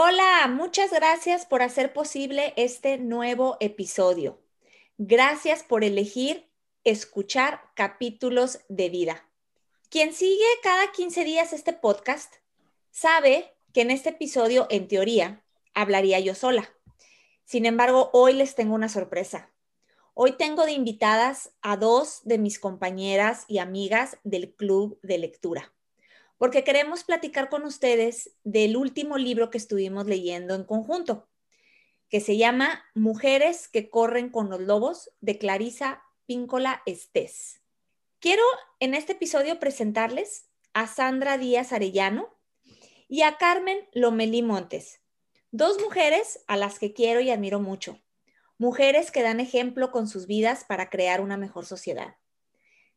Hola, muchas gracias por hacer posible este nuevo episodio. Gracias por elegir escuchar capítulos de vida. Quien sigue cada 15 días este podcast sabe que en este episodio, en teoría, hablaría yo sola. Sin embargo, hoy les tengo una sorpresa. Hoy tengo de invitadas a dos de mis compañeras y amigas del club de lectura porque queremos platicar con ustedes del último libro que estuvimos leyendo en conjunto, que se llama Mujeres que corren con los lobos, de Clarisa Píncola Estés. Quiero en este episodio presentarles a Sandra Díaz Arellano y a Carmen Lomelí Montes, dos mujeres a las que quiero y admiro mucho, mujeres que dan ejemplo con sus vidas para crear una mejor sociedad.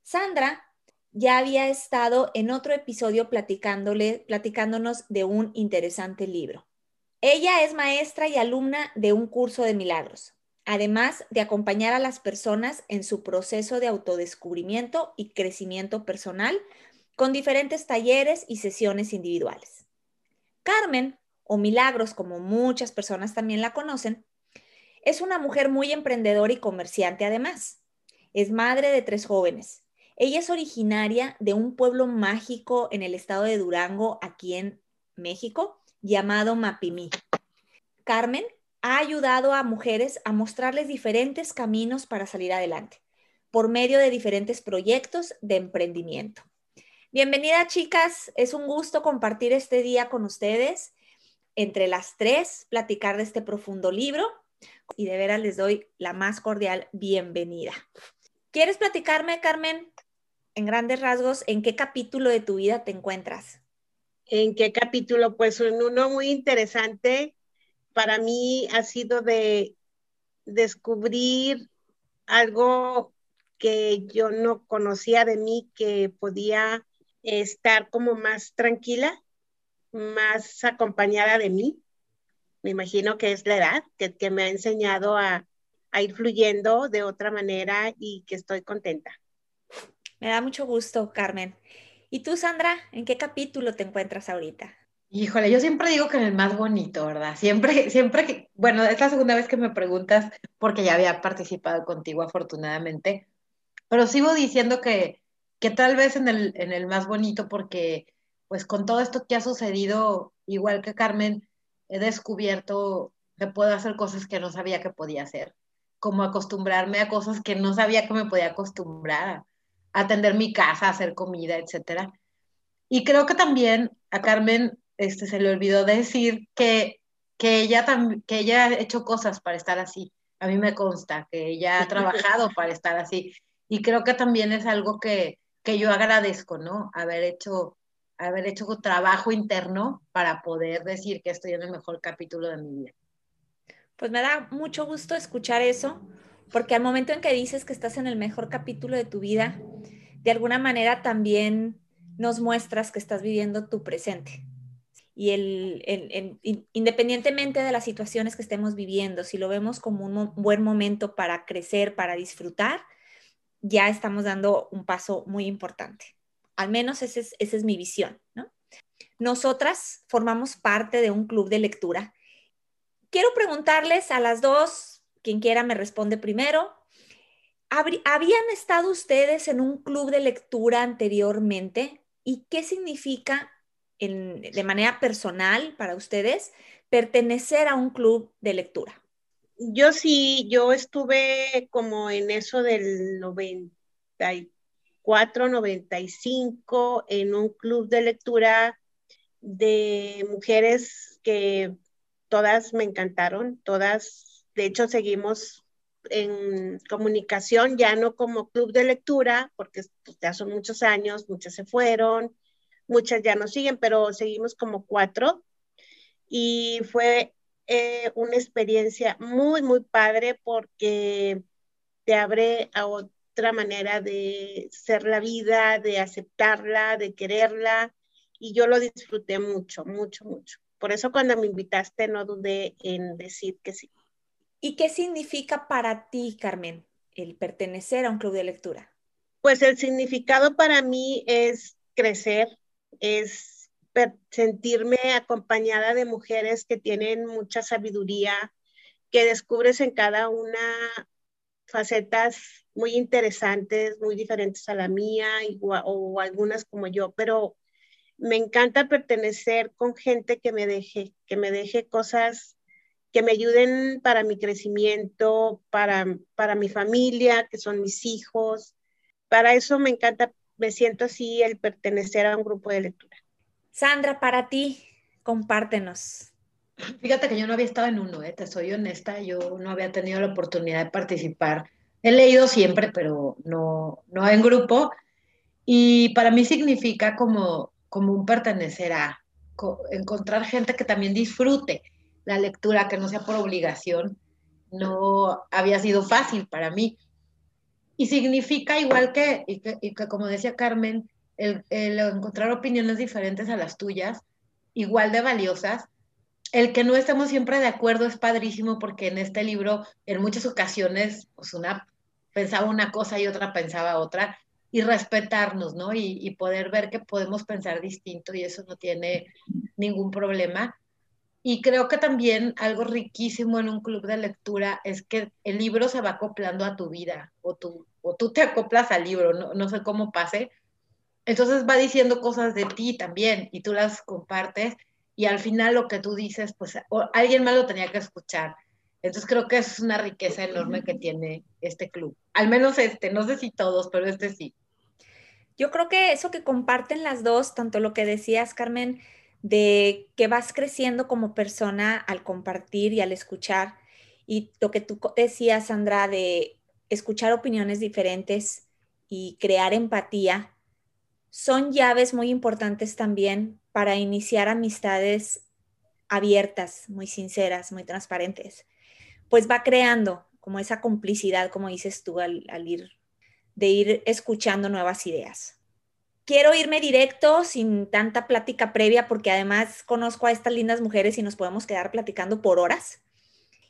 Sandra ya había estado en otro episodio platicándole, platicándonos de un interesante libro. Ella es maestra y alumna de un curso de milagros, además de acompañar a las personas en su proceso de autodescubrimiento y crecimiento personal con diferentes talleres y sesiones individuales. Carmen, o Milagros como muchas personas también la conocen, es una mujer muy emprendedora y comerciante además. Es madre de tres jóvenes, ella es originaria de un pueblo mágico en el estado de Durango, aquí en México, llamado Mapimí. Carmen ha ayudado a mujeres a mostrarles diferentes caminos para salir adelante por medio de diferentes proyectos de emprendimiento. Bienvenida chicas, es un gusto compartir este día con ustedes, entre las tres, platicar de este profundo libro y de veras les doy la más cordial bienvenida. ¿Quieres platicarme, Carmen, en grandes rasgos, ¿en qué capítulo de tu vida te encuentras? ¿En qué capítulo? Pues en uno muy interesante. Para mí ha sido de descubrir algo que yo no conocía de mí, que podía estar como más tranquila, más acompañada de mí. Me imagino que es la edad que, me ha enseñado a ir fluyendo de otra manera y que estoy contenta. Me da mucho gusto, Carmen. ¿Y tú, Sandra, en qué capítulo te encuentras ahorita? Híjole, yo siempre digo que en el más bonito, ¿verdad? Siempre, siempre que, bueno, es la segunda vez que me preguntas porque ya había participado contigo afortunadamente, pero sigo diciendo que, que tal vez en el, en el más bonito porque pues con todo esto que ha sucedido, igual que Carmen, he descubierto que puedo hacer cosas que no sabía que podía hacer, como acostumbrarme a cosas que no sabía que me podía acostumbrar atender mi casa, hacer comida, etcétera. Y creo que también a Carmen este, se le olvidó decir que, que, ella que ella ha hecho cosas para estar así. A mí me consta que ella ha trabajado para estar así. Y creo que también es algo que, que yo agradezco, ¿no? Haber hecho, haber hecho trabajo interno para poder decir que estoy en el mejor capítulo de mi vida. Pues me da mucho gusto escuchar eso, porque al momento en que dices que estás en el mejor capítulo de tu vida, de alguna manera también nos muestras que estás viviendo tu presente. Y independientemente de las situaciones que estemos viviendo, si lo vemos como un buen momento para crecer, para disfrutar, ya estamos dando un paso muy importante. Al menos esa es, es mi visión. ¿no? Nosotras formamos parte de un club de lectura. Quiero preguntarles a las dos, quien quiera me responde primero. ¿Habían estado ustedes en un club de lectura anteriormente? ¿Y qué significa de manera personal para ustedes pertenecer a un club de lectura? Yo sí, yo estuve como en eso del 94, 95 en un club de lectura de mujeres que todas me encantaron, todas de hecho, seguimos en comunicación, ya no como club de lectura, porque pues, ya son muchos años, muchas se fueron, muchas ya no siguen, pero seguimos como cuatro. Y fue eh, una experiencia muy, muy padre porque te abre a otra manera de ser la vida, de aceptarla, de quererla. Y yo lo disfruté mucho, mucho, mucho. Por eso cuando me invitaste no dudé en decir que sí. ¿Y qué significa para ti, Carmen, el pertenecer a un club de lectura? Pues el significado para mí es crecer, es sentirme acompañada de mujeres que tienen mucha sabiduría, que descubres en cada una facetas muy interesantes, muy diferentes a la mía o algunas como yo, pero me encanta pertenecer con gente que me deje, que me deje cosas que me ayuden para mi crecimiento, para, para mi familia, que son mis hijos. Para eso me encanta, me siento así el pertenecer a un grupo de lectura. Sandra, para ti, compártenos. Fíjate que yo no había estado en uno, ¿eh? te soy honesta, yo no había tenido la oportunidad de participar. He leído siempre, pero no, no en grupo. Y para mí significa como, como un pertenecer a, encontrar gente que también disfrute la lectura, que no sea por obligación, no había sido fácil para mí. Y significa igual que, y que, como decía Carmen, el, encontrar opiniones diferentes a las tuyas, igual de valiosas. El que no estemos siempre de acuerdo es padrísimo porque en este libro en muchas ocasiones pues una pensaba una cosa y otra pensaba otra y respetarnos, ¿no? Y, y, poder ver que podemos pensar distinto y eso no tiene ningún problema. Y creo que también algo riquísimo en un club de lectura es que el libro se va acoplando a tu vida o tú, o tú te acoplas al libro, no, no sé cómo pase, entonces va diciendo cosas de ti también y tú las compartes y al final lo que tú dices, pues alguien más lo tenía que escuchar. Entonces creo que es una riqueza enorme que tiene este club. Al menos este, no sé si todos, pero este sí. Yo creo que eso que comparten las dos, tanto lo que decías, Carmen, de que vas creciendo como persona al compartir y al escuchar, y lo que tú decías, Sandra, de escuchar opiniones diferentes y crear empatía, son llaves muy importantes también para iniciar amistades abiertas, muy sinceras, muy transparentes. Pues va creando como esa complicidad, como dices tú, al, ir, de ir escuchando nuevas ideas. Quiero irme directo, sin tanta plática previa, porque además conozco a estas lindas mujeres y nos podemos quedar platicando por horas.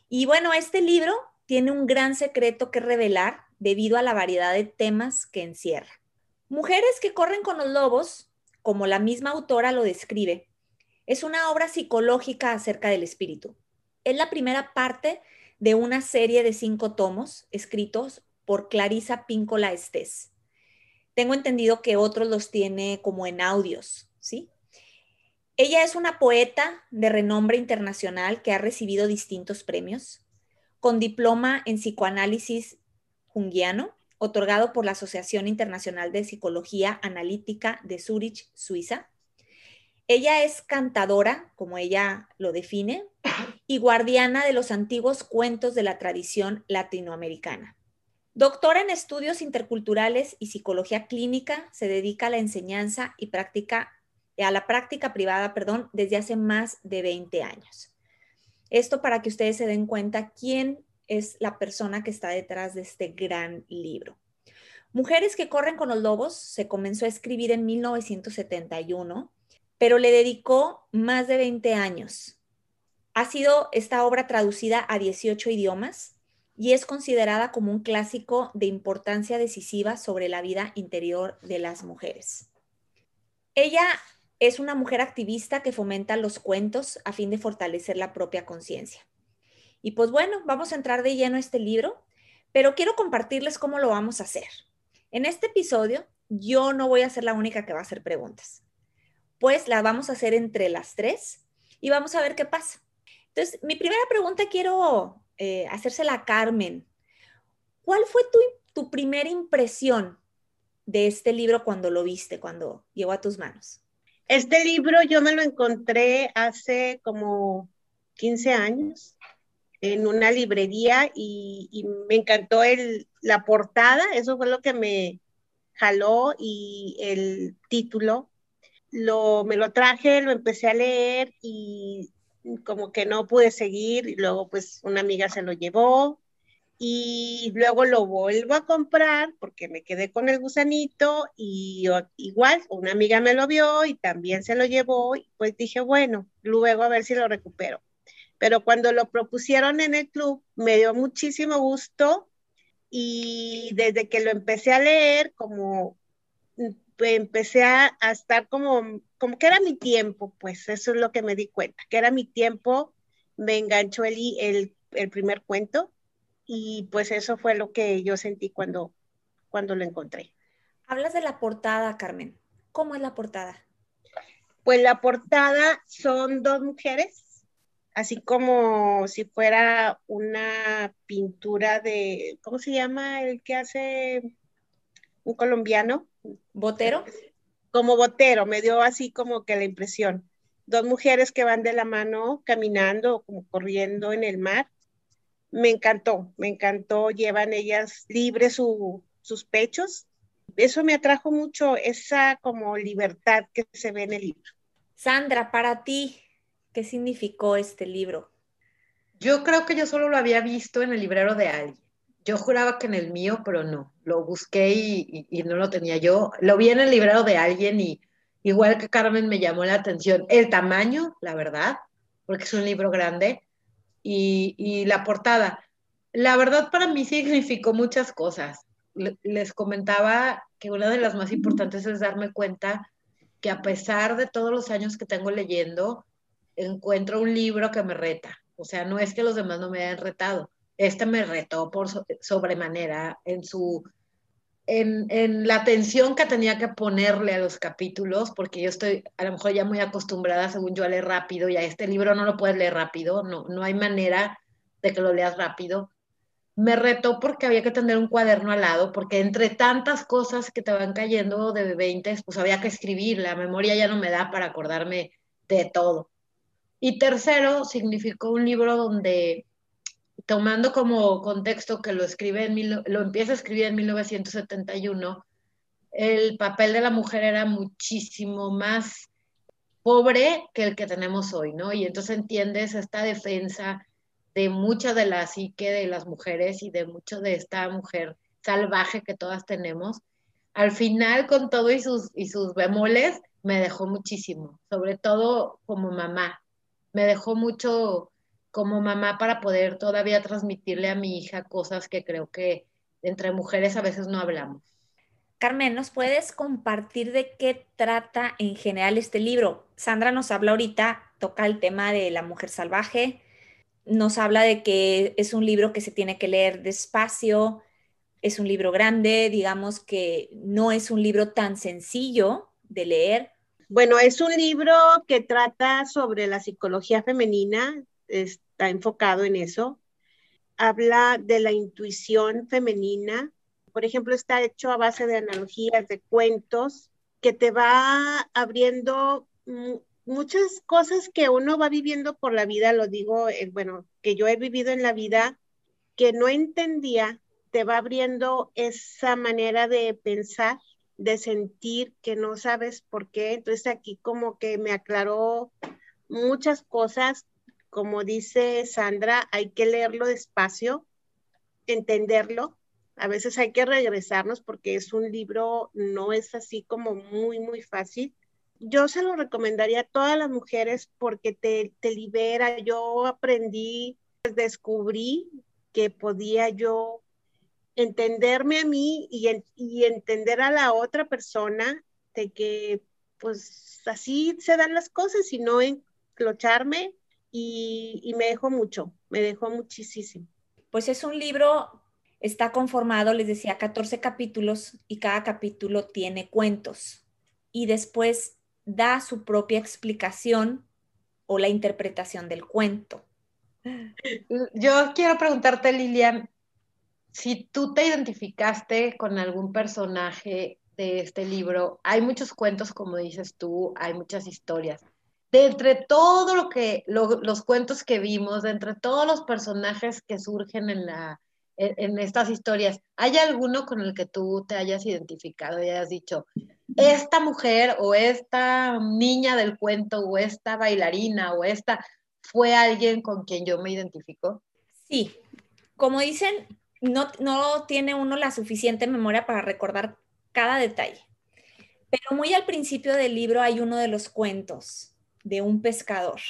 Y bueno, este libro tiene un gran secreto que revelar debido a la variedad de temas que encierra. Mujeres que corren con los lobos, como la misma autora lo describe, es una obra psicológica acerca del espíritu. Es la primera parte de una serie de cinco tomos escritos por Clarisa Píncola Estés. Tengo entendido que otros los tiene como en audios, ¿sí? Ella es una poeta de renombre internacional que ha recibido distintos premios, con diploma en psicoanálisis junguiano, otorgado por la Asociación Internacional de Psicología Analítica de Zurich, Suiza. Ella es cantadora, como ella lo define, y guardiana de los antiguos cuentos de la tradición latinoamericana. Doctora en estudios interculturales y psicología clínica, se dedica a la enseñanza y práctica a la práctica privada, perdón, desde hace más de 20 años. Esto para que ustedes se den cuenta quién es la persona que está detrás de este gran libro. Mujeres que corren con los lobos se comenzó a escribir en 1971, pero le dedicó más de 20 años. Ha sido esta obra traducida a 18 idiomas y es considerada como un clásico de importancia decisiva sobre la vida interior de las mujeres. Ella es una mujer activista que fomenta los cuentos a fin de fortalecer la propia conciencia. Y pues bueno, vamos a entrar de lleno a este libro, pero quiero compartirles cómo lo vamos a hacer. En este episodio, yo no voy a ser la única que va a hacer preguntas, pues las vamos a hacer entre las tres y vamos a ver qué pasa. Entonces, mi primera pregunta quiero eh, hacérsela Carmen. ¿Cuál fue tu, tu primera impresión de este libro cuando lo viste, cuando llegó a tus manos? Este libro yo me lo encontré hace como 15 años en una librería y, me encantó el, la portada, eso fue lo que me jaló y el título. Lo, me lo traje, lo empecé a leer y como que no pude seguir y luego pues una amiga se lo llevó y luego lo vuelvo a comprar porque me quedé con el gusanito y igual una amiga me lo vio y también se lo llevó y pues dije, bueno, luego a ver si lo recupero. Pero cuando lo propusieron en el club me dio muchísimo gusto y desde que lo empecé a leer como empecé a, estar como, como que era mi tiempo, pues eso es lo que me di cuenta, que era mi tiempo, me enganchó el, el, el primer cuento y pues eso fue lo que yo sentí cuando, cuando lo encontré. Hablas de la portada, Carmen. ¿Cómo es la portada? Pues la portada son dos mujeres, así como si fuera una pintura de, ¿cómo se llama el que hace un colombiano? ¿Botero? Como botero, me dio así como que la impresión. Dos mujeres que van de la mano caminando, como corriendo en el mar, me encantó, me encantó, llevan ellas libres sus pechos. Eso me atrajo mucho, esa como libertad que se ve en el libro. Sandra, para ti, ¿qué significó este libro? Yo creo que yo solo lo había visto en el librero de alguien. Yo juraba que en el mío, pero no. Lo busqué y, y no lo tenía yo. Lo vi en el librero de alguien y igual que Carmen me llamó la atención el tamaño, la verdad, porque es un libro grande y, la portada. La verdad para mí significó muchas cosas. Les comentaba que una de las más importantes es darme cuenta que a pesar de todos los años que tengo leyendo, encuentro un libro que me reta. O sea, no es que los demás no me hayan retado. Este me retó por sobremanera en su en, en, la atención que tenía que ponerle a los capítulos, porque yo estoy a lo mejor ya muy acostumbrada, según yo, a leer rápido, y a este libro no lo puedes leer rápido, no, no hay manera de que lo leas rápido. Me retó porque había que tener un cuaderno al lado, porque entre tantas cosas que te van cayendo de 20, pues había que escribir, la memoria ya no me da para acordarme de todo. Y tercero, significó un libro donde tomando como contexto que lo escribe en lo empieza a escribir en 1971, el papel de la mujer era muchísimo más pobre que el que tenemos hoy, ¿no? Y entonces entiendes esta defensa de mucha de la psique de las mujeres y de mucho de esta mujer salvaje que todas tenemos. Al final, con todo y sus, y sus bemoles, me dejó muchísimo, sobre todo como mamá. Me dejó mucho como mamá para poder todavía transmitirle a mi hija cosas que creo que entre mujeres a veces no hablamos. Carmen, ¿nos puedes compartir de qué trata en general este libro? Sandra nos habla ahorita, toca el tema de la mujer salvaje, nos habla de que es un libro que se tiene que leer despacio, es un libro grande, digamos que no es un libro tan sencillo de leer. Bueno, es un libro que trata sobre la psicología femenina, está enfocado en eso. Habla de la intuición femenina. Por ejemplo, está hecho a base de analogías, de cuentos, que te va abriendo muchas cosas que uno va viviendo por la vida, lo digo, eh, bueno, que yo he vivido en la vida, que no entendía, te va abriendo esa manera de pensar, de sentir que no sabes por qué. Entonces aquí como que me aclaró muchas cosas como dice Sandra, hay que leerlo despacio, entenderlo. A veces hay que regresarnos porque es un libro, no es así como muy, muy fácil. Yo se lo recomendaría a todas las mujeres porque te, libera. Yo aprendí, descubrí que podía yo entenderme a mí y, y entender a la otra persona de que pues así se dan las cosas y no enclocharme y, me dejó mucho, me dejó muchísimo. Pues es un libro, está conformado, les decía, 14 capítulos y cada capítulo tiene cuentos y después da su propia explicación o la interpretación del cuento. Yo quiero preguntarte, Lilian, si tú te identificaste con algún personaje de este libro, hay muchos cuentos, como dices tú, hay muchas historias de entre todo lo que, los cuentos que vimos, de entre todos los personajes que surgen en, la, estas historias, ¿hay alguno con el que tú te hayas identificado y hayas dicho, esta mujer o esta niña del cuento o esta bailarina o esta fue alguien con quien yo me identifico. Sí, como dicen, no, no tiene uno la suficiente memoria para recordar cada detalle. Pero muy al principio del libro hay uno de los cuentos de un pescador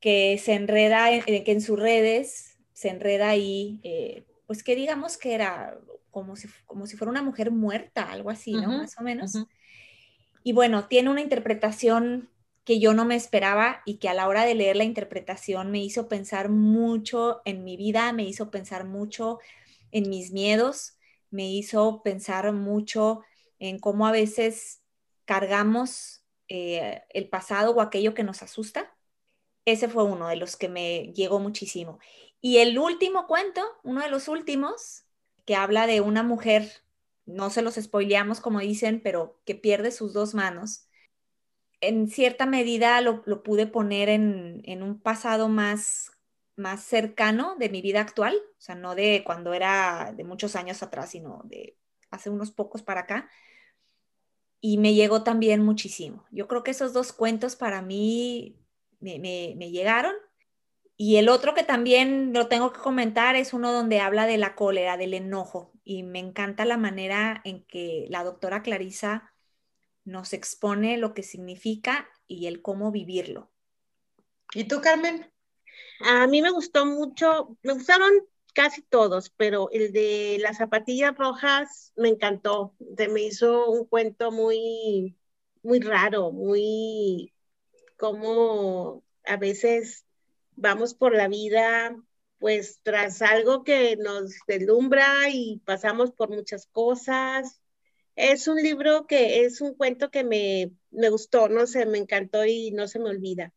que se enreda, en, que en sus redes se enreda ahí, eh, pues que digamos que era como si, como si fuera una mujer muerta, algo así, ¿no? Más o menos. Y bueno, tiene una interpretación que yo no me esperaba y que a la hora de leer la interpretación me hizo pensar mucho en mi vida, me hizo pensar mucho en mis miedos, me hizo pensar mucho en cómo a veces cargamos eh, el pasado o aquello que nos asusta. Ese fue uno de los que me llegó muchísimo. Y el último cuento, uno de los últimos, que habla de una mujer, no se los spoileamos como dicen, pero que pierde sus dos manos. En cierta medida lo, pude poner en, en, un pasado más, más cercano de mi vida actual, o sea, no de cuando era de muchos años atrás, sino de hace unos pocos para acá y me llegó también muchísimo. Yo creo que esos dos cuentos para mí me, llegaron. Y el otro que también lo tengo que comentar es uno donde habla de la cólera, del enojo. Y me encanta la manera en que la doctora Clarisa nos expone lo que significa y el cómo vivirlo. ¿Y tú, Carmen? A mí me gustó mucho, me gustaron casi todos, pero el de las zapatillas rojas me encantó. Se me hizo un cuento muy, muy raro, muy como a veces vamos por la vida pues tras algo que nos deslumbra y pasamos por muchas cosas. Es un libro que es un cuento que me, me gustó, no sé, me encantó y no se me olvida.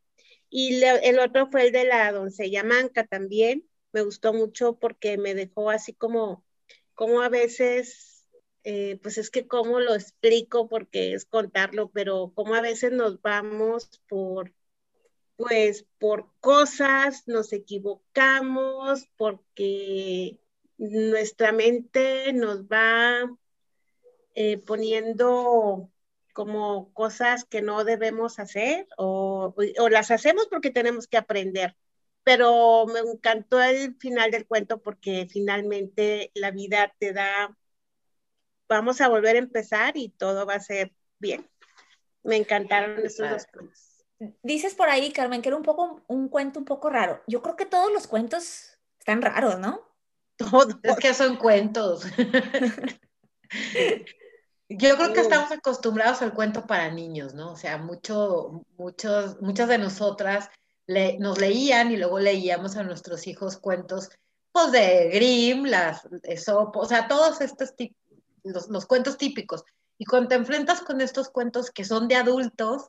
Y el otro fue el de la doncella Manca también, me gustó mucho porque me dejó así como, como a veces, eh, pues es que cómo lo explico porque es contarlo, pero como a veces nos vamos por, pues por cosas, nos equivocamos, porque nuestra mente nos va eh, poniendo como cosas que no debemos hacer o, o, las hacemos porque tenemos que aprender pero me encantó el final del cuento porque finalmente la vida te da, vamos a volver a empezar y todo va a ser bien. Me encantaron esos dos cuentos. Dices por ahí, Carmen, que era un poco un cuento un poco raro. Yo creo que todos los cuentos están raros, ¿no? Todos. Es que son cuentos. Yo creo que estamos acostumbrados al cuento para niños, ¿no? O sea, mucho, muchos, muchas de nosotras nos leían y luego leíamos a nuestros hijos cuentos pues, de Grimm, las Esopo, o sea, todos estos los, los cuentos típicos. Y cuando te enfrentas con estos cuentos que son de adultos,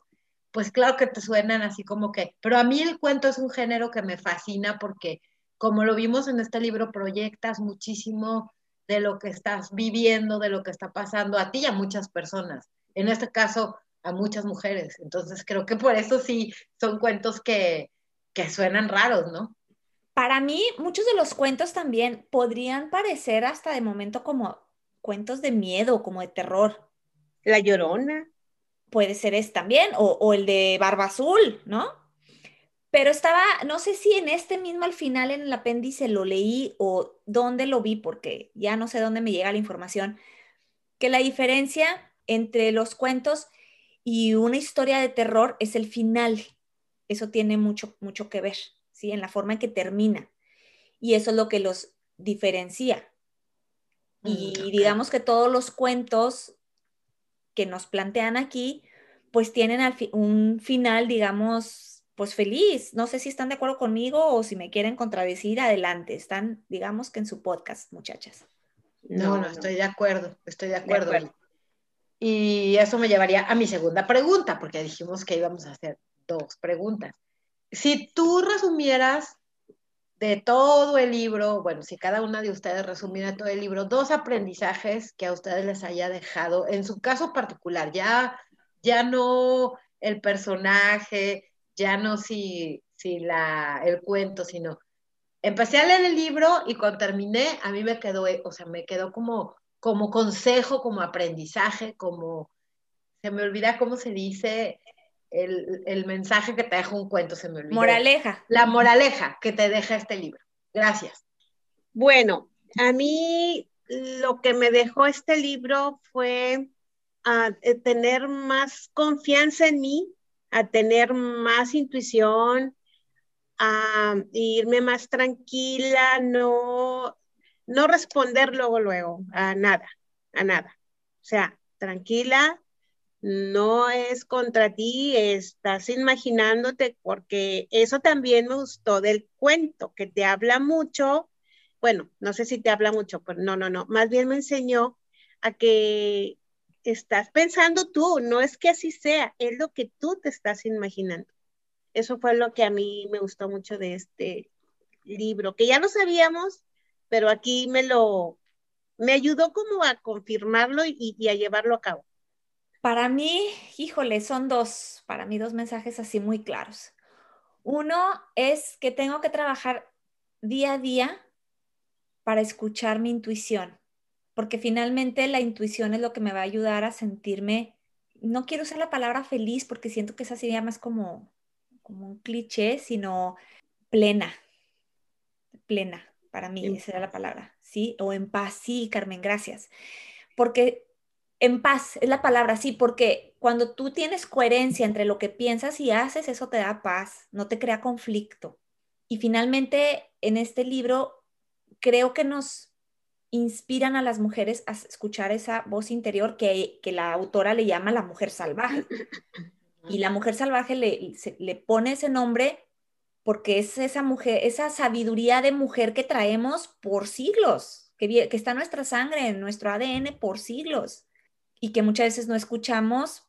pues claro que te suenan así como que, pero a mí el cuento es un género que me fascina porque como lo vimos en este libro, proyectas muchísimo de lo que estás viviendo, de lo que está pasando a ti y a muchas personas. En este caso, a muchas mujeres. Entonces creo que por eso sí son cuentos que, que suenan raros, ¿no? Para mí, muchos de los cuentos también podrían parecer hasta de momento como cuentos de miedo, como de terror. La Llorona. Puede ser ese también, o, o el de Barba Azul, ¿no? Pero estaba, no sé si en este mismo al final en el apéndice lo leí o dónde lo vi, porque ya no sé dónde me llega la información, que la diferencia entre los cuentos y una historia de terror es el final. Eso tiene mucho, mucho que ver, ¿sí? En la forma en que termina. Y eso es lo que los diferencia. Y mm, digamos que todos los cuentos que nos plantean aquí, pues tienen un final, digamos, pues feliz. No sé si están de acuerdo conmigo o si me quieren contradecir, adelante. Están, digamos que en su podcast, muchachas. No, no, estoy de acuerdo, estoy de acuerdo. De acuerdo. Y eso me llevaría a mi segunda pregunta, porque dijimos que íbamos a hacer dos preguntas. Si tú resumieras de todo el libro, bueno, si cada una de ustedes resumiera todo el libro, dos aprendizajes que a ustedes les haya dejado, en su caso particular, ya, ya no el personaje, ya no si, si la, el cuento, sino empecé a leer el libro y cuando terminé, a mí me quedó, o sea, me quedó como como consejo, como aprendizaje, como, se me olvida cómo se dice, el, mensaje que te deja un cuento, se me olvidó. Moraleja. La moraleja que te deja este libro. Gracias. Bueno, a mí lo que me dejó este libro fue a, eh, tener más confianza en mí, a tener más intuición, a irme más tranquila, no, no responder luego, luego, a nada, a nada. O sea, tranquila, no es contra ti, estás imaginándote, porque eso también me gustó del cuento, que te habla mucho, bueno, no sé si te habla mucho, pero no, no, no, más bien me enseñó a que estás pensando tú, no es que así sea, es lo que tú te estás imaginando. Eso fue lo que a mí me gustó mucho de este libro, que ya lo sabíamos, pero aquí me lo, me ayudó como a confirmarlo y a llevarlo a cabo. Para mí, híjole, son dos, para mí dos mensajes así muy claros. Uno es que tengo que trabajar día a día para escuchar mi intuición, porque finalmente la intuición es lo que me va a ayudar a sentirme, no quiero usar la palabra feliz porque siento que esa sería más como, como un cliché, sino plena, plena, para mí, esa era la palabra, ¿sí? O en paz, sí, Carmen, gracias. Porque en paz es la palabra, sí, porque cuando tú tienes coherencia entre lo que piensas y haces, eso te da paz, no te crea conflicto. Y finalmente, en este libro, creo que nos inspiran a las mujeres a escuchar esa voz interior que, la autora le llama la mujer salvaje. Y la mujer salvaje le, le pone ese nombre porque es esa mujer, esa sabiduría de mujer que traemos por siglos, que, está en nuestra sangre, en nuestro ADN por siglos y que muchas veces no escuchamos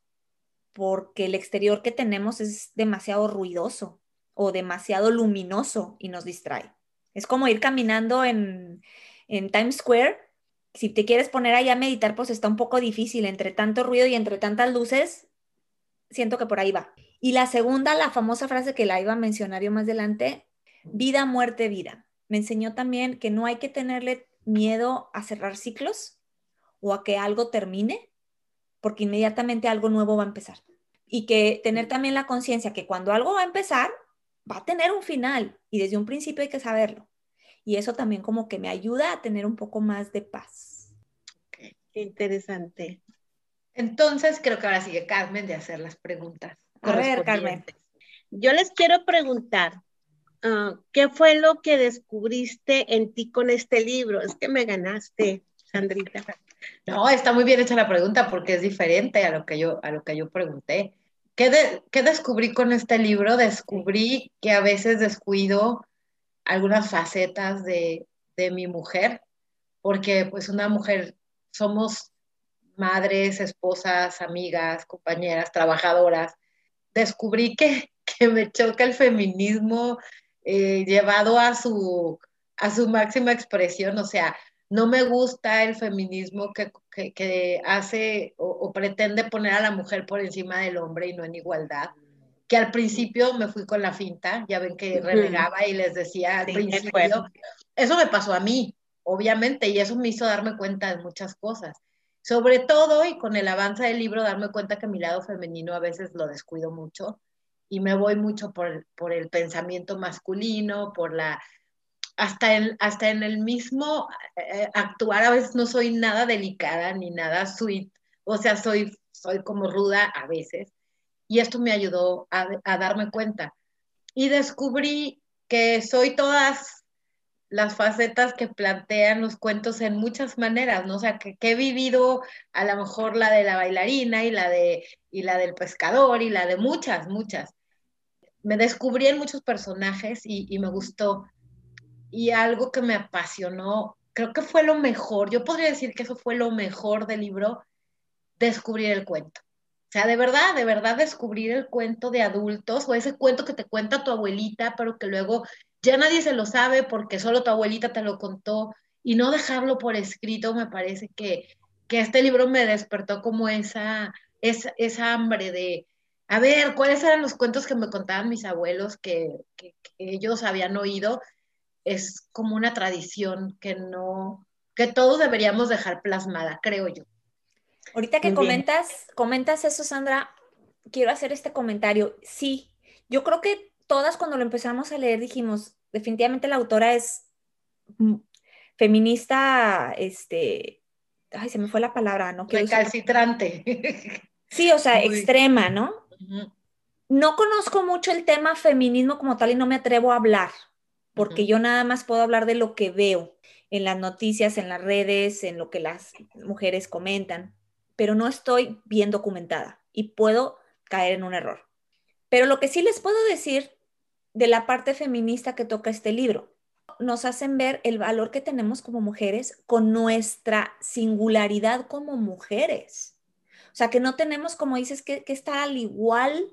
porque el exterior que tenemos es demasiado ruidoso o demasiado luminoso y nos distrae. Es como ir caminando en, Times Square. Si te quieres poner allá a meditar, pues está un poco difícil. Entre tanto ruido y entre tantas luces, siento que por ahí va. Y la segunda, la famosa frase que la iba a mencionar yo más adelante, vida, muerte, vida. Me enseñó también que no hay que tenerle miedo a cerrar ciclos o a que algo termine, porque inmediatamente algo nuevo va a empezar. Y que tener también la conciencia que cuando algo va a empezar, va a tener un final y desde un principio hay que saberlo. Y eso también como que me ayuda a tener un poco más de paz. Qué interesante. Entonces creo que ahora sigue Carmen de hacer las preguntas. A ver, Carmen. Yo les quiero preguntar, ah, ¿qué fue lo que descubriste en ti con este libro? Es que me ganaste, Sandrita. No, está muy bien hecha la pregunta porque es diferente a lo que yo, a lo que yo pregunté. ¿Qué, descubrí con este libro? Descubrí que a veces descuido algunas facetas de, de mi mujer, porque pues una mujer somos madres, esposas, amigas, compañeras, trabajadoras. Descubrí que, que me choca el feminismo eh, llevado a su, a su máxima expresión, o sea, no me gusta el feminismo que, hace o, pretende poner a la mujer por encima del hombre y no en igualdad. Que al principio me fui con la finta, ya ven que renegaba y les decía al principio, eso me pasó a mí, obviamente, y eso me hizo darme cuenta de muchas cosas. Sobre todo, y con el avance del libro, darme cuenta que mi lado femenino a veces lo descuido mucho y me voy mucho por, por el pensamiento masculino, por la hasta en, hasta en el mismo eh, actuar a veces no soy nada delicada ni nada sweet, o sea, soy, soy como ruda a veces. Y esto me ayudó a, darme cuenta. Y descubrí que soy todas las facetas que plantean los cuentos en muchas maneras, ¿no? O sea, que, he vivido a lo mejor la de la bailarina y la, de, y la del pescador y la de muchas, muchas. Me descubrí en muchos personajes y, y me gustó y algo que me apasionó, creo que fue lo mejor, yo podría decir que eso fue lo mejor del libro, descubrir el cuento. O sea, de verdad, de verdad descubrir el cuento de adultos o ese cuento que te cuenta tu abuelita, pero que luego ya nadie se lo sabe porque solo tu abuelita te lo contó y no dejarlo por escrito, me parece que, que este libro me despertó como esa, esa, esa hambre de, a ver, ¿cuáles eran los cuentos que me contaban mis abuelos que, que ellos habían oído? es como una tradición que no, que todos deberíamos dejar plasmada, creo yo. Ahorita que comentas, comentas eso, Sandra, quiero hacer este comentario. Sí, yo creo que todas cuando lo empezamos a leer dijimos, definitivamente la autora es feminista, este, ay, se me fue la palabra, ¿no? Recalcitrante. Sí, o sea, extrema, ¿no? No conozco mucho el tema feminismo como tal y no me atrevo a hablar, porque yo nada más puedo hablar de lo que veo en las noticias, en las redes, en lo que las mujeres comentan, pero no estoy bien documentada y puedo caer en un error. Pero lo que sí les puedo decir de la parte feminista que toca este libro, nos hacen ver el valor que tenemos como mujeres con nuestra singularidad como mujeres. O sea, que no tenemos, como dices, que, estar al igual,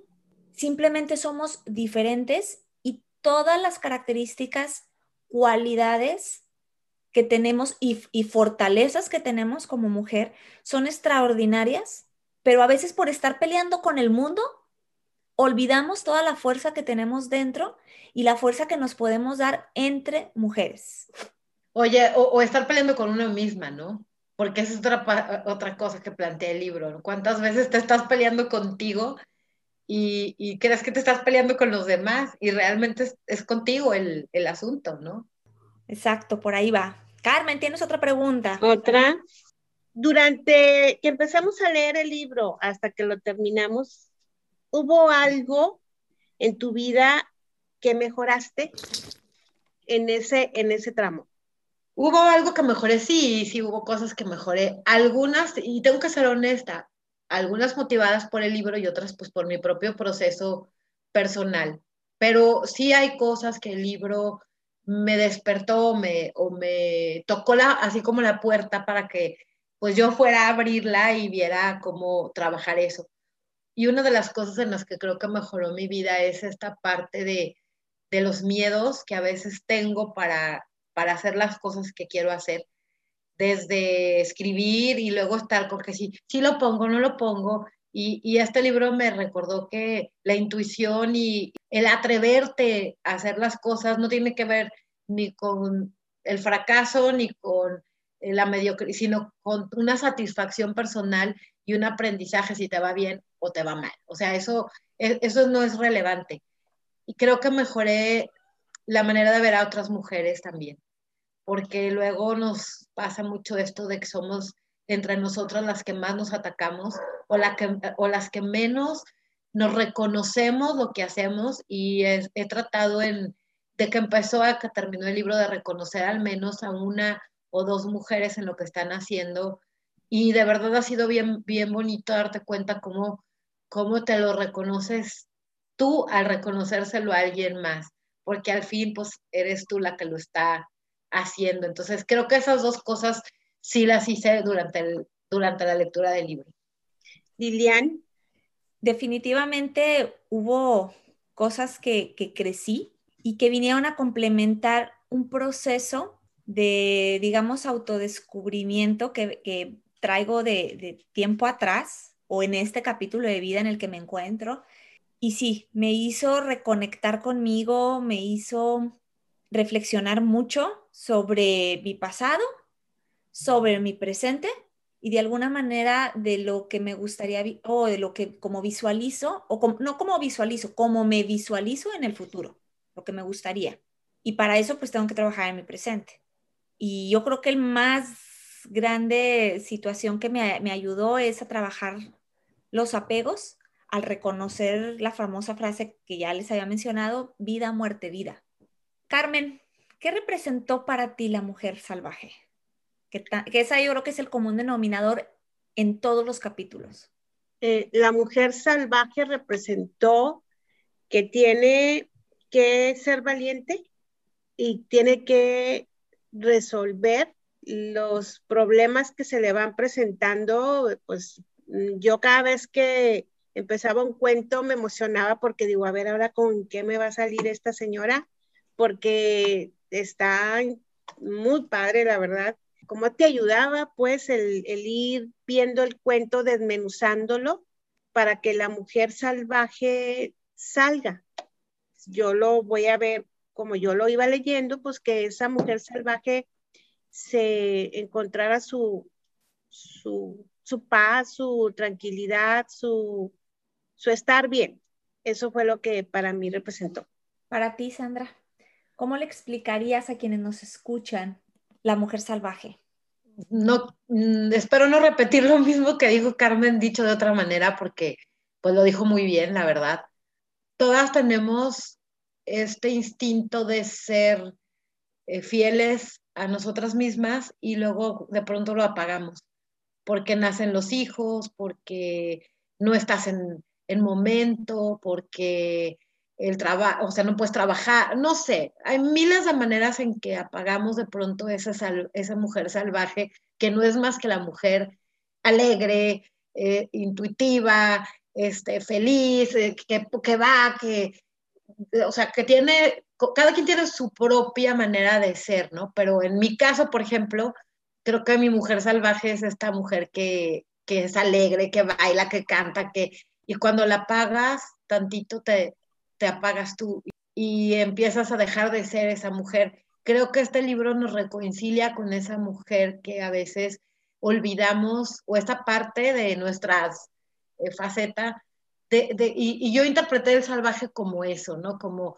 simplemente somos diferentes y todas las características, cualidades que tenemos y, fortalezas que tenemos como mujer son extraordinarias, pero a veces por estar peleando con el mundo, olvidamos toda la fuerza que tenemos dentro y la fuerza que nos podemos dar entre mujeres. Oye, o, estar peleando con una misma, ¿no? Porque esa es otra, otra cosa que plantea el libro. ¿Cuántas veces te estás peleando contigo y, crees que te estás peleando con los demás y realmente es, contigo el, el asunto, ¿no? Exacto, por ahí va. Carmen, ¿tienes otra pregunta? Otra. Durante que empezamos a leer el libro hasta que lo terminamos, ¿hubo algo en tu vida que mejoraste en ese, en ese tramo? Hubo algo que mejoré, sí, sí hubo cosas que mejoré. Algunas, y tengo que ser honesta, algunas motivadas por el libro y otras pues por mi propio proceso personal. Pero sí hay cosas que el libro me despertó me, o me tocó la, así como la puerta para que pues yo fuera a abrirla y viera cómo trabajar eso. Y una de las cosas en las que creo que mejoró mi vida es esta parte de, de los miedos que a veces tengo para, para hacer las cosas que quiero hacer. Desde escribir y luego estar con que si, si lo pongo, no lo pongo. Y, y este libro me recordó que la intuición y el atreverte a hacer las cosas no tiene que ver ni con el fracaso ni con la mediocridad, sino con una satisfacción personal y un aprendizaje si te va bien o te va mal. O sea, eso, e, eso no es relevante. Y creo que mejoré la manera de ver a otras mujeres también, porque luego nos pasa mucho esto de que somos entre nosotras las que más nos atacamos o, la que, o las que menos nos reconocemos lo que hacemos y he tratado en, de que empezó a que terminó el libro de reconocer al menos a una o dos mujeres en lo que están haciendo y de verdad ha sido bien, bien bonito darte cuenta cómo, cómo te lo reconoces tú al reconocérselo a alguien más, porque al fin pues eres tú la que lo está haciendo. Entonces creo que esas dos cosas sí las hice durante, el, durante la lectura del libro. Lilian. Definitivamente hubo cosas que, crecí y que vinieron a complementar un proceso de, digamos, autodescubrimiento que, que traigo de, tiempo atrás o en este capítulo de vida en el que me encuentro. Y sí, me hizo reconectar conmigo, me hizo reflexionar mucho sobre mi pasado, sobre mi presente y de alguna manera de lo que me gustaría o de lo que como visualizo, o no como visualizo, como me visualizo en el futuro, lo que me gustaría. Y para eso pues tengo que trabajar en mi presente. Y yo creo que el más grande situación que me, ayudó es a trabajar los apegos al reconocer la famosa frase que ya les había mencionado, vida, muerte, vida. Carmen, ¿qué representó para ti la mujer salvaje? Que, que esa yo creo que es el común denominador en todos los capítulos. Eh, la mujer salvaje representó que tiene que ser valiente y tiene que resolver los problemas que se le van presentando, pues mm, yo cada vez que empezaba un cuento me emocionaba porque digo, a ver ahora con qué me va a salir esta señora, porque está muy padre, la verdad. ¿Cómo te ayudaba pues el, el ir viendo el cuento, desmenuzándolo para que la mujer salvaje salga? Yo lo voy a ver como yo lo iba leyendo, pues que esa mujer salvaje se encontrara su, su, paz, su tranquilidad, su, su estar bien. Eso fue lo que para mí representó. Para ti, Sandra, ¿cómo le explicarías a quienes nos escuchan la mujer salvaje? No, mm, espero no repetir lo mismo que dijo Carmen, dicho de otra manera, porque pues lo dijo muy bien, la verdad. Todas tenemos este instinto de ser eh, fieles a nosotras mismas y luego de pronto lo apagamos, porque nacen los hijos, porque no estás en, en momento, porque el trabajo, o sea, no puedes trabajar, no sé, hay miles de maneras en que apagamos de pronto esa, esa mujer salvaje, que no es más que la mujer alegre, eh, intuitiva, este, feliz, eh, que, que va, que, o sea, que tiene, cada quien tiene su propia manera de ser, ¿no? Pero en mi caso, por ejemplo, creo que mi mujer salvaje es esta mujer que, que es alegre, que baila, que canta, que, y cuando la apagas, tantito te, te apagas tú y empiezas a dejar de ser esa mujer. Creo que este libro nos reconcilia con esa mujer que a veces olvidamos o esta parte de nuestras eh, faceta de, y, yo interpreté el salvaje como eso, ¿no? Como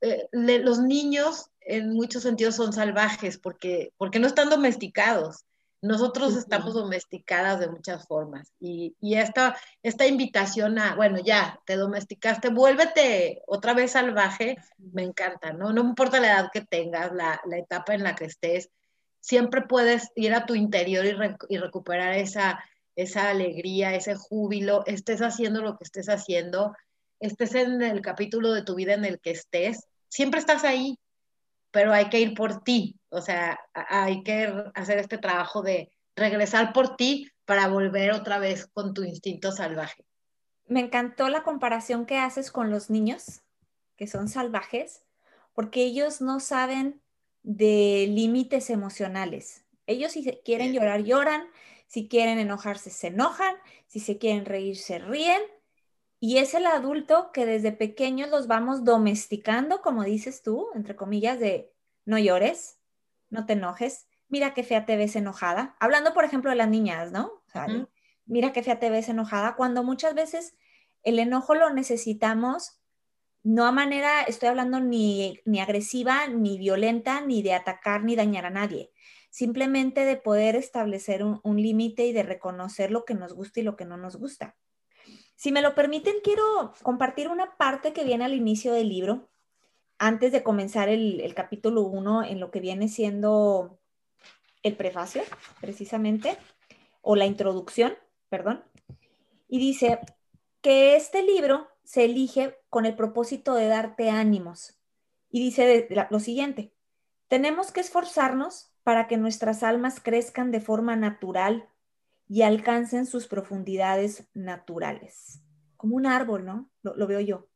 eh, los niños en muchos sentidos son salvajes porque, porque no están domesticados. Nosotros estamos domesticadas de muchas formas y, y, esta, esta invitación a, bueno, ya, te domesticaste, vuélvete otra vez salvaje, me encanta, ¿no? No importa la edad que tengas, la, la etapa en la que estés, siempre puedes ir a tu interior y, y recuperar esa, esa alegría, ese júbilo, estés haciendo lo que estés haciendo, estés en el capítulo de tu vida en el que estés, siempre estás ahí, pero hay que ir por ti, o sea, hay que hacer este trabajo de regresar por ti para volver otra vez con tu instinto salvaje. Me encantó la comparación que haces con los niños, que son salvajes, porque ellos no saben de límites emocionales. Ellos si quieren llorar, lloran, si quieren enojarse, se enojan, si se quieren reír, se ríen. Y es el adulto que desde pequeños los vamos domesticando, como dices tú, entre comillas, de no llores, no te enojes, mira qué fea te ves enojada. Hablando, por ejemplo, de las niñas, ¿no? Mira qué fea te ves enojada, cuando muchas veces el enojo lo necesitamos no a manera, estoy hablando ni, ni agresiva, ni violenta, ni de atacar, ni dañar a nadie, simplemente de poder establecer un, límite y de reconocer lo que nos gusta y lo que no nos gusta. Si me lo permiten, quiero compartir una parte que viene al inicio del libro, antes de comenzar el, capítulo 1 en lo que viene siendo el prefacio, precisamente, o la introducción, perdón. Y dice que este libro se elige con el propósito de darte ánimos. Y dice lo siguiente, tenemos que esforzarnos para que nuestras almas crezcan de forma natural y alcancen sus profundidades naturales. Como un árbol, ¿no? Lo, veo yo.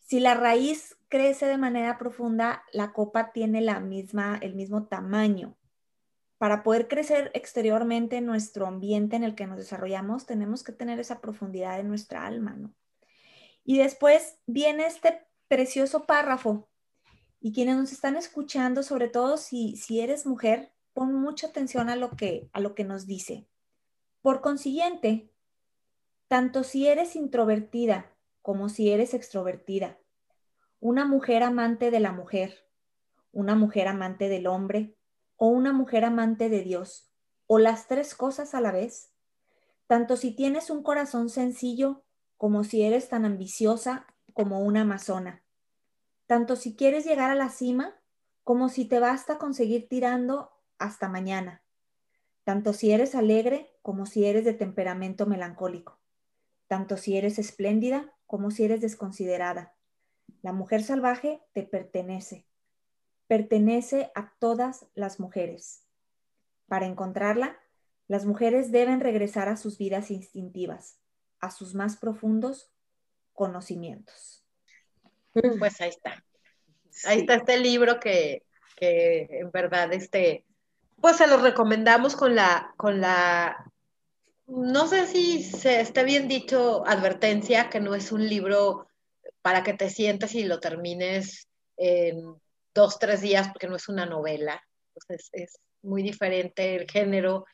Si la raíz crece de manera profunda, la copa tiene la misma, el mismo tamaño. Para poder crecer exteriormente en nuestro ambiente en el que nos desarrollamos, tenemos que tener esa profundidad en nuestra alma, ¿no? Y después viene este precioso párrafo y quienes nos están escuchando, sobre todo si, si eres mujer, pon mucha atención a lo, que, a lo que nos dice. Por consiguiente, tanto si eres introvertida como si eres extrovertida, una mujer amante de la mujer, una mujer amante del hombre o una mujer amante de Dios, o las tres cosas a la vez, tanto si tienes un corazón sencillo como si eres tan ambiciosa como una amazona tanto si quieres llegar a la cima como si te basta conseguir tirando hasta mañana, tanto si eres alegre como si eres de temperamento melancólico, tanto si eres espléndida como si eres desconsiderada. La mujer salvaje te pertenece, pertenece a todas las mujeres. Para encontrarla, las mujeres deben regresar a sus vidas instintivas, a sus más profundos conocimientos. Pues ahí está. Ahí está este libro que, en verdad, este, pues se lo recomendamos con la, con la, no sé si se está bien dicho, advertencia, que no es un libro para que te sientas y lo termines en dos, tres días, porque no es una novela. Entonces es muy diferente el género.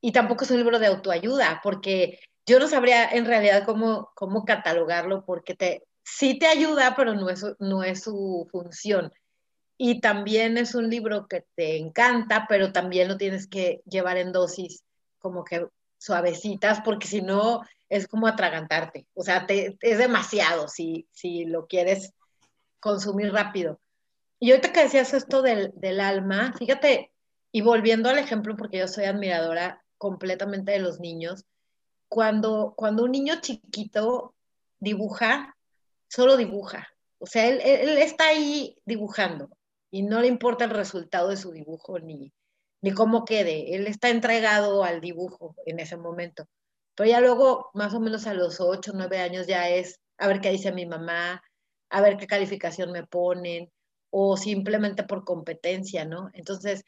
Y tampoco es un libro de autoayuda, porque yo no sabría en realidad cómo, cómo catalogarlo porque te, sí te ayuda, pero no es, no es su función. Y también es un libro que te encanta, pero también lo tienes que llevar en dosis como que suavecitas, porque si no es como atragantarte. O sea, te, es demasiado si, si lo quieres consumir rápido. Y ahorita que decías esto del, del alma, fíjate, y volviendo al ejemplo, porque yo soy admiradora completamente de los niños, cuando, cuando un niño chiquito dibuja, solo dibuja. O sea, él, él, está ahí dibujando y no le importa el resultado de su dibujo ni, ni cómo quede. Él está entregado al dibujo en ese momento. Pero ya luego, más o menos a los 8, 9 años, ya es a ver qué dice mi mamá, a ver qué calificación me ponen, o simplemente por competencia, ¿no? Entonces,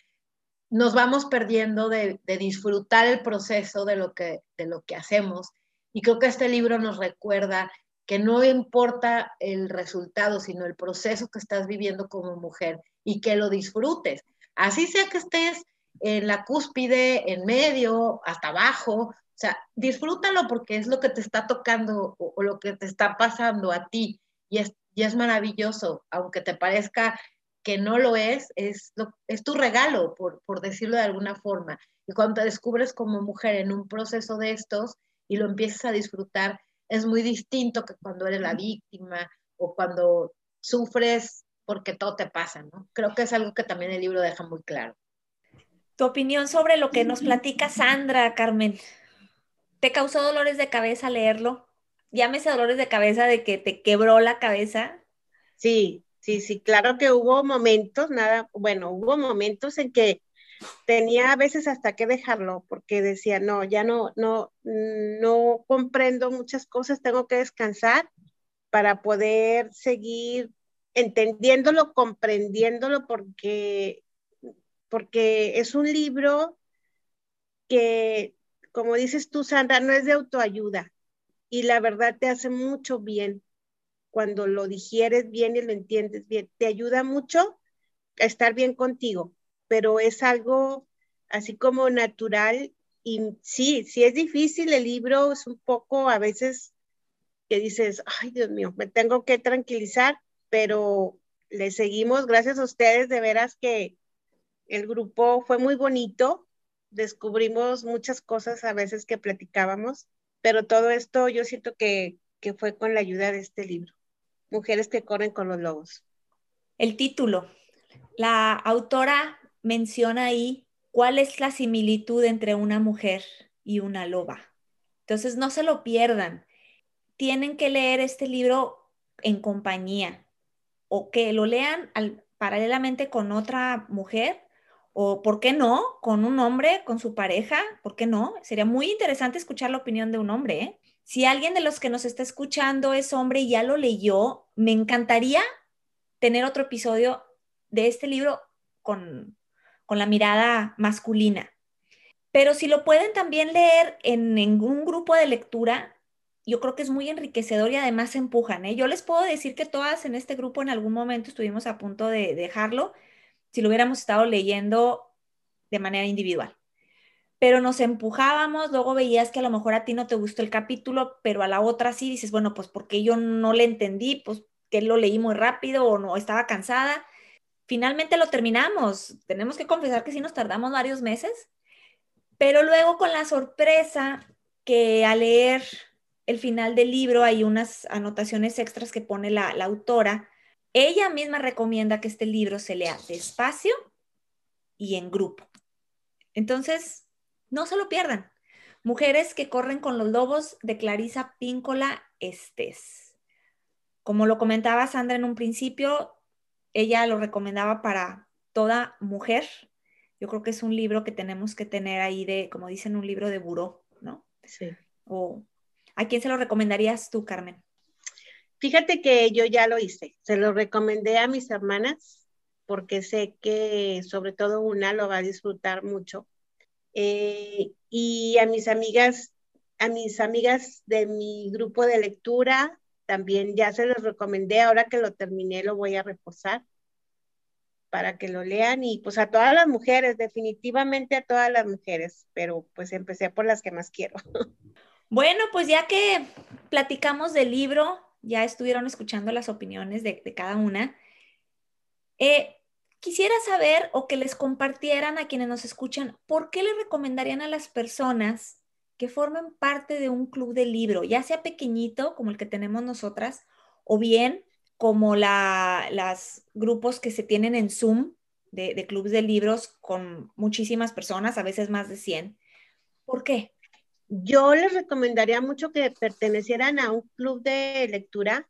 nos vamos perdiendo de, disfrutar el proceso de lo, que, de lo que hacemos. Y creo que este libro nos recuerda que no importa el resultado, sino el proceso que estás viviendo como mujer y que lo disfrutes. Así sea que estés en la cúspide, en medio, hasta abajo, o sea, disfrútalo porque es lo que te está tocando o, lo que te está pasando a ti y es, y es maravilloso, aunque te parezca que no lo es, es, es tu regalo, por, por decirlo de alguna forma. Y cuando te descubres como mujer en un proceso de estos y lo empiezas a disfrutar, es muy distinto que cuando eres la víctima o cuando sufres porque todo te pasa, ¿no? Creo que es algo que también el libro deja muy claro. Tu opinión sobre lo que nos platica Sandra, Carmen. ¿Te causó dolores de cabeza leerlo? Llámese dolores de cabeza de que te quebró la cabeza. Sí, sí, sí, claro que hubo momentos, nada, bueno, hubo momentos en que tenía a veces hasta que dejarlo porque decía, no, ya no, no, no comprendo muchas cosas, tengo que descansar para poder seguir entendiéndolo, comprendiéndolo, porque, porque es un libro que, como dices tú, Sandra, no es de autoayuda y la verdad te hace mucho bien cuando lo digieres bien y lo entiendes bien. Te ayuda mucho a estar bien contigo, pero es algo así como natural y sí, sí es difícil el libro, es un poco a veces que dices, ay Dios mío, me tengo que tranquilizar, pero le seguimos, gracias a ustedes, de veras que el grupo fue muy bonito, descubrimos muchas cosas a veces que platicábamos, pero todo esto yo siento que, que fue con la ayuda de este libro, Mujeres que corren con los lobos. El título, la autora menciona ahí cuál es la similitud entre una mujer y una loba. Entonces, no se lo pierdan. Tienen que leer este libro en compañía o que lo lean paralelamente con otra mujer o, ¿por qué no?, con un hombre, con su pareja, ¿por qué no? Sería muy interesante escuchar la opinión de un hombre. ¿eh? Si alguien de los que nos está escuchando es hombre y ya lo leyó, me encantaría tener otro episodio de este libro con, con la mirada masculina. Pero si lo pueden también leer en, en, un grupo de lectura, yo creo que es muy enriquecedor y además empujan. ¿eh? Yo les puedo decir que todas en este grupo en algún momento estuvimos a punto de dejarlo si lo hubiéramos estado leyendo de manera individual. Pero nos empujábamos, luego veías que a lo mejor a ti no te gustó el capítulo, pero a la otra sí dices, bueno, pues porque yo no le entendí, pues que lo leí muy rápido o no estaba cansada. Finalmente lo terminamos. Tenemos que confesar que sí nos tardamos varios meses, pero luego con la sorpresa que al leer el final del libro hay unas anotaciones extras que pone la, autora. Ella misma recomienda que este libro se lea despacio y en grupo. Entonces, no se lo pierdan. Mujeres que corren con los lobos de Clarisa Píncola Estés. Como lo comentaba Sandra en un principio, ella lo recomendaba para toda mujer. Yo creo que es un libro que tenemos que tener ahí de, como dicen, un libro de buró, ¿no? Sí. O, ¿A quién se lo recomendarías tú, Carmen? Fíjate que yo ya lo hice. Se lo recomendé a mis hermanas porque sé que sobre todo una lo va a disfrutar mucho. Eh, y a mis amigas, a mis amigas de mi grupo de lectura, también ya se los recomendé. Ahora que lo terminé, lo voy a reposar para que lo lean y pues a todas las mujeres, definitivamente a todas las mujeres, pero pues empecé por las que más quiero. Bueno, pues ya que platicamos del libro, ya estuvieron escuchando las opiniones de, cada una. Eh, quisiera saber o que les compartieran a quienes nos escuchan, ¿por qué le recomendarían a las personas que formen parte de un club de libro, ya sea pequeñito como el que tenemos nosotras, o bien como los grupos que se tienen en Zoom de, de clubes de libros con muchísimas personas, a veces más de 100? ¿Por qué? Yo les recomendaría mucho que pertenecieran a un club de lectura.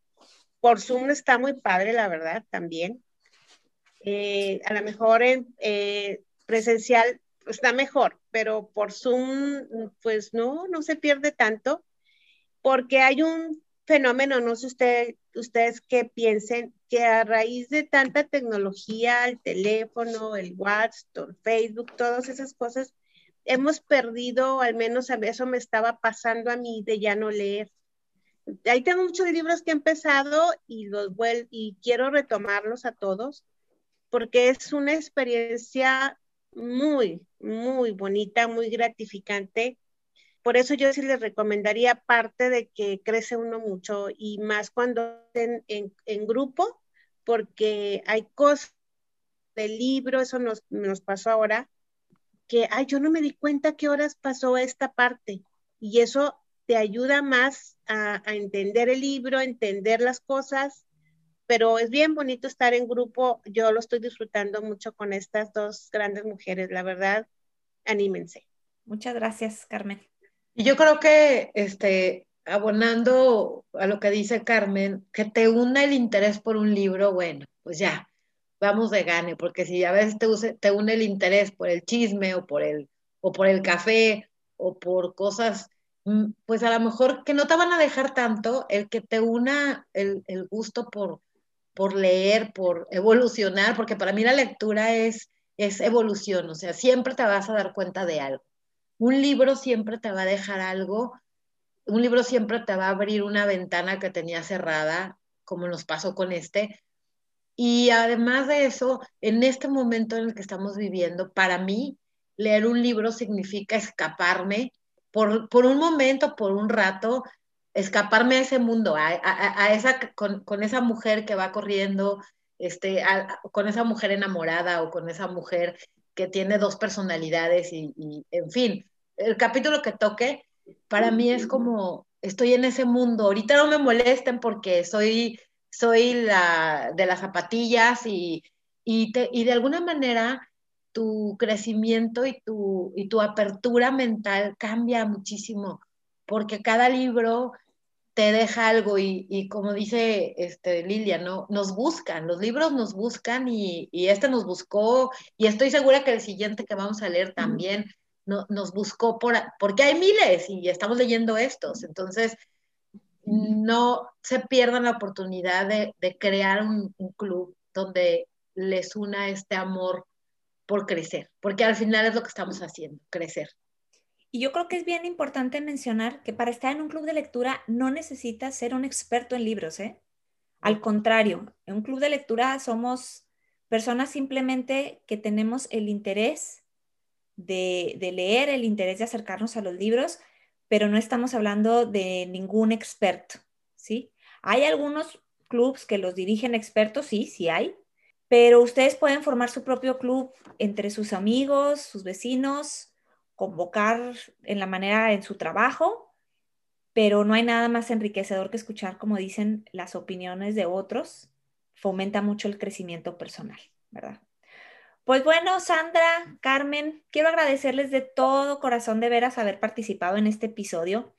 Por Zoom está muy padre, la verdad, también. Eh, a lo mejor en eh, presencial está mejor, pero por Zoom, pues no, no se pierde tanto, porque hay un fenómeno, no sé usted, ustedes qué piensen, que a raíz de tanta tecnología, el teléfono, el WhatsApp, el Facebook, todas esas cosas, hemos perdido, al menos a eso me estaba pasando a mí de ya no leer. Ahí tengo muchos libros que he empezado y los y quiero retomarlos a todos porque es una experiencia muy, muy bonita, muy gratificante. Por eso yo sí les recomendaría parte de que crece uno mucho y más cuando en, en, grupo, porque hay cosas del libro, eso nos, nos pasó ahora, que, ay, yo no me di cuenta qué horas pasó esta parte. Y eso te ayuda más a, entender el libro, a entender las cosas, pero es bien bonito estar en grupo. Yo lo estoy disfrutando mucho con estas dos grandes mujeres, la verdad, anímense. Muchas gracias, Carmen. Y yo creo que, este, abonando a lo que dice Carmen, que te una el interés por un libro, bueno, pues ya, vamos de gane, porque si a veces te, te une el interés por el chisme o por el, o por el café o por cosas, mm, pues a lo mejor que no te van a dejar tanto el que te una el, el gusto por, por leer, por evolucionar, porque para mí la lectura es, es evolución, o sea, siempre te vas a dar cuenta de algo. Un libro siempre te va a dejar algo, un libro siempre te va a abrir una ventana que tenía cerrada, como nos pasó con este, y además de eso, en este momento en el que estamos viviendo, para mí, leer un libro significa escaparme por, por un momento, por un rato, escaparme a ese mundo, a, a, esa, con, con, esa mujer que va corriendo, este, con esa mujer enamorada o con esa mujer que tiene dos personalidades y, y, en fin, el capítulo que toque, para mí es como, estoy en ese mundo, ahorita no me molesten porque soy soy la de las zapatillas y, y, de alguna manera tu crecimiento y tu, y tu apertura mental cambia muchísimo, porque cada libro te deja algo y, como dice este, Lilia, ¿no? nos buscan, los libros nos buscan y, este nos buscó y estoy segura que el siguiente que vamos a leer también nos buscó por, porque hay miles y estamos leyendo estos. Entonces, no se pierdan la oportunidad de, crear un, club donde les una este amor por crecer, porque al final es lo que estamos haciendo, crecer. Y yo creo que es bien importante mencionar que para estar en un club de lectura no necesitas ser un experto en libros, ¿eh? Al contrario, en un club de lectura somos personas simplemente que tenemos el interés de, de leer, el interés de acercarnos a los libros pero no estamos hablando de ningún experto, ¿sí? Hay algunos clubs que los dirigen expertos, sí, sí hay, pero ustedes pueden formar su propio club entre sus amigos, sus vecinos, convocar en la manera en su trabajo, pero no hay nada más enriquecedor que escuchar, como dicen, las opiniones de otros. Fomenta mucho el crecimiento personal, ¿verdad? Pues bueno, Sandra, Carmen, quiero agradecerles de todo corazón de veras haber participado en este episodio.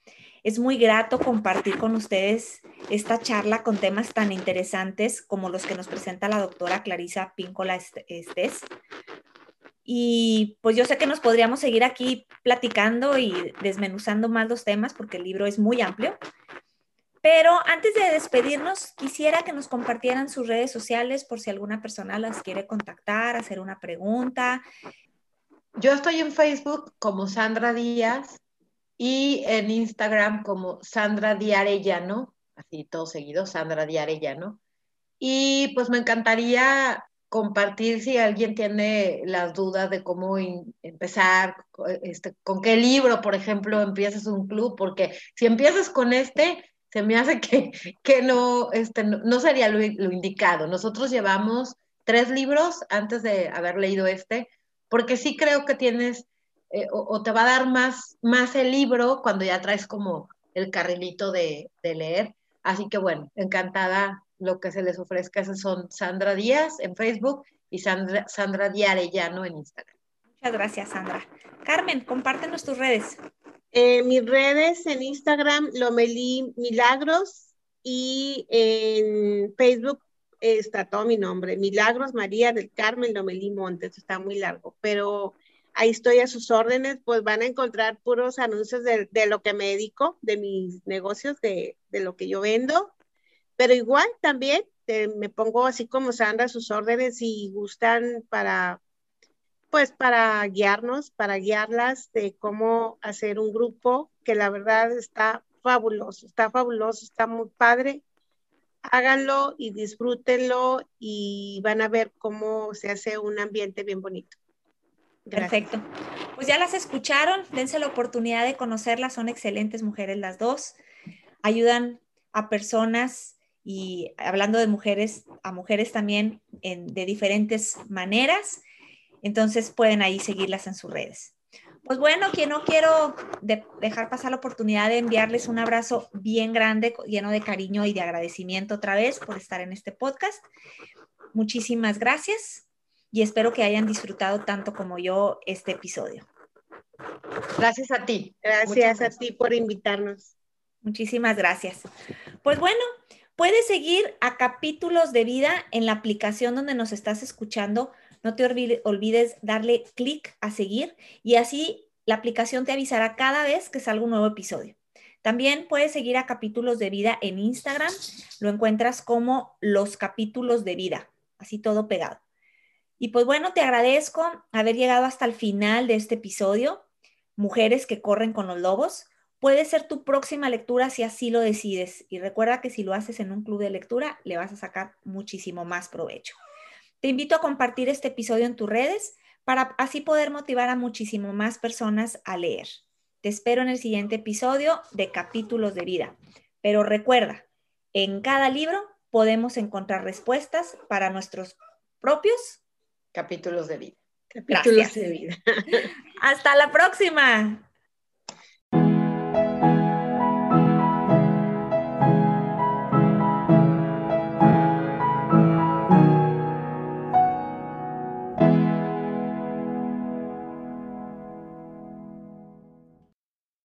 Es muy grato compartir con ustedes esta charla con temas tan interesantes como los que nos presenta la doctora Clarisa Píncola Estés. Y pues yo sé que nos podríamos seguir aquí platicando y desmenuzando más los temas porque el libro es muy amplio. Pero antes de despedirnos, quisiera que nos compartieran sus redes sociales por si alguna persona las quiere contactar, hacer una pregunta. Yo estoy en Facebook como Sandra Díaz y en Instagram como Sandra Diarellano, así todo seguido, Sandra Diarellano. Y pues me encantaría compartir si alguien tiene las dudas de cómo empezar, este, con qué libro, por ejemplo, empiezas un club, porque si empiezas con este, se me hace que, que no, este, no, sería lo, indicado. Nosotros llevamos tres libros antes de haber leído este, porque sí creo que tienes, eh, o, te va a dar más, más el libro cuando ya traes como el carrilito de, de leer. Así que bueno, encantada lo que se les ofrezca. Esas son Sandra Díaz en Facebook y Sandra, Sandra Diarellano en Instagram. Muchas gracias, Sandra. Carmen, compártenos tus redes. Eh, mis redes en Instagram, Lomelí Milagros y en Facebook está todo mi nombre, Milagros María del Carmen Lomelí Montes, está muy largo, pero ahí estoy a sus órdenes, pues van a encontrar puros anuncios de, lo que me dedico, de mis negocios, de, de, lo que yo vendo, pero igual también me pongo así como Sandra sus órdenes y gustan para, pues para guiarnos, para guiarlas de cómo hacer un grupo que la verdad está fabuloso, está fabuloso, está muy padre. Háganlo y disfrútenlo y van a ver cómo se hace un ambiente bien bonito. Perfecto. Pues ya las escucharon, dense la oportunidad de conocerlas, son excelentes mujeres las dos, ayudan a personas y hablando de mujeres, a mujeres también de diferentes maneras. Entonces pueden ahí seguirlas en sus redes. Pues bueno, que no quiero dejar pasar la oportunidad de enviarles un abrazo bien grande, lleno de cariño y de agradecimiento otra vez por estar en este podcast. Muchísimas gracias y espero que hayan disfrutado tanto como yo este episodio. Gracias a ti. Gracias a ti por invitarnos. Muchísimas gracias. Pues bueno, Puedes seguir a capítulos de vida en la aplicación donde nos estás escuchando. No te olvides darle clic a seguir y así la aplicación te avisará cada vez que salga un nuevo episodio. También puedes seguir a capítulos de vida en Instagram. Lo encuentras como los capítulos de vida, así todo pegado. Y pues bueno, te agradezco haber llegado hasta el final de este episodio. Mujeres que corren con los lobos puede ser tu próxima lectura si así lo decides. Y recuerda que si lo haces en un club de lectura, le vas a sacar muchísimo más provecho. Te invito a compartir este episodio en tus redes para así poder motivar a muchísimo más personas a leer. Te espero en el siguiente episodio de Capítulos de Vida. Pero recuerda, en cada libro podemos encontrar respuestas para nuestros propios capítulos de vida. Capítulos de vida. Hasta la próxima.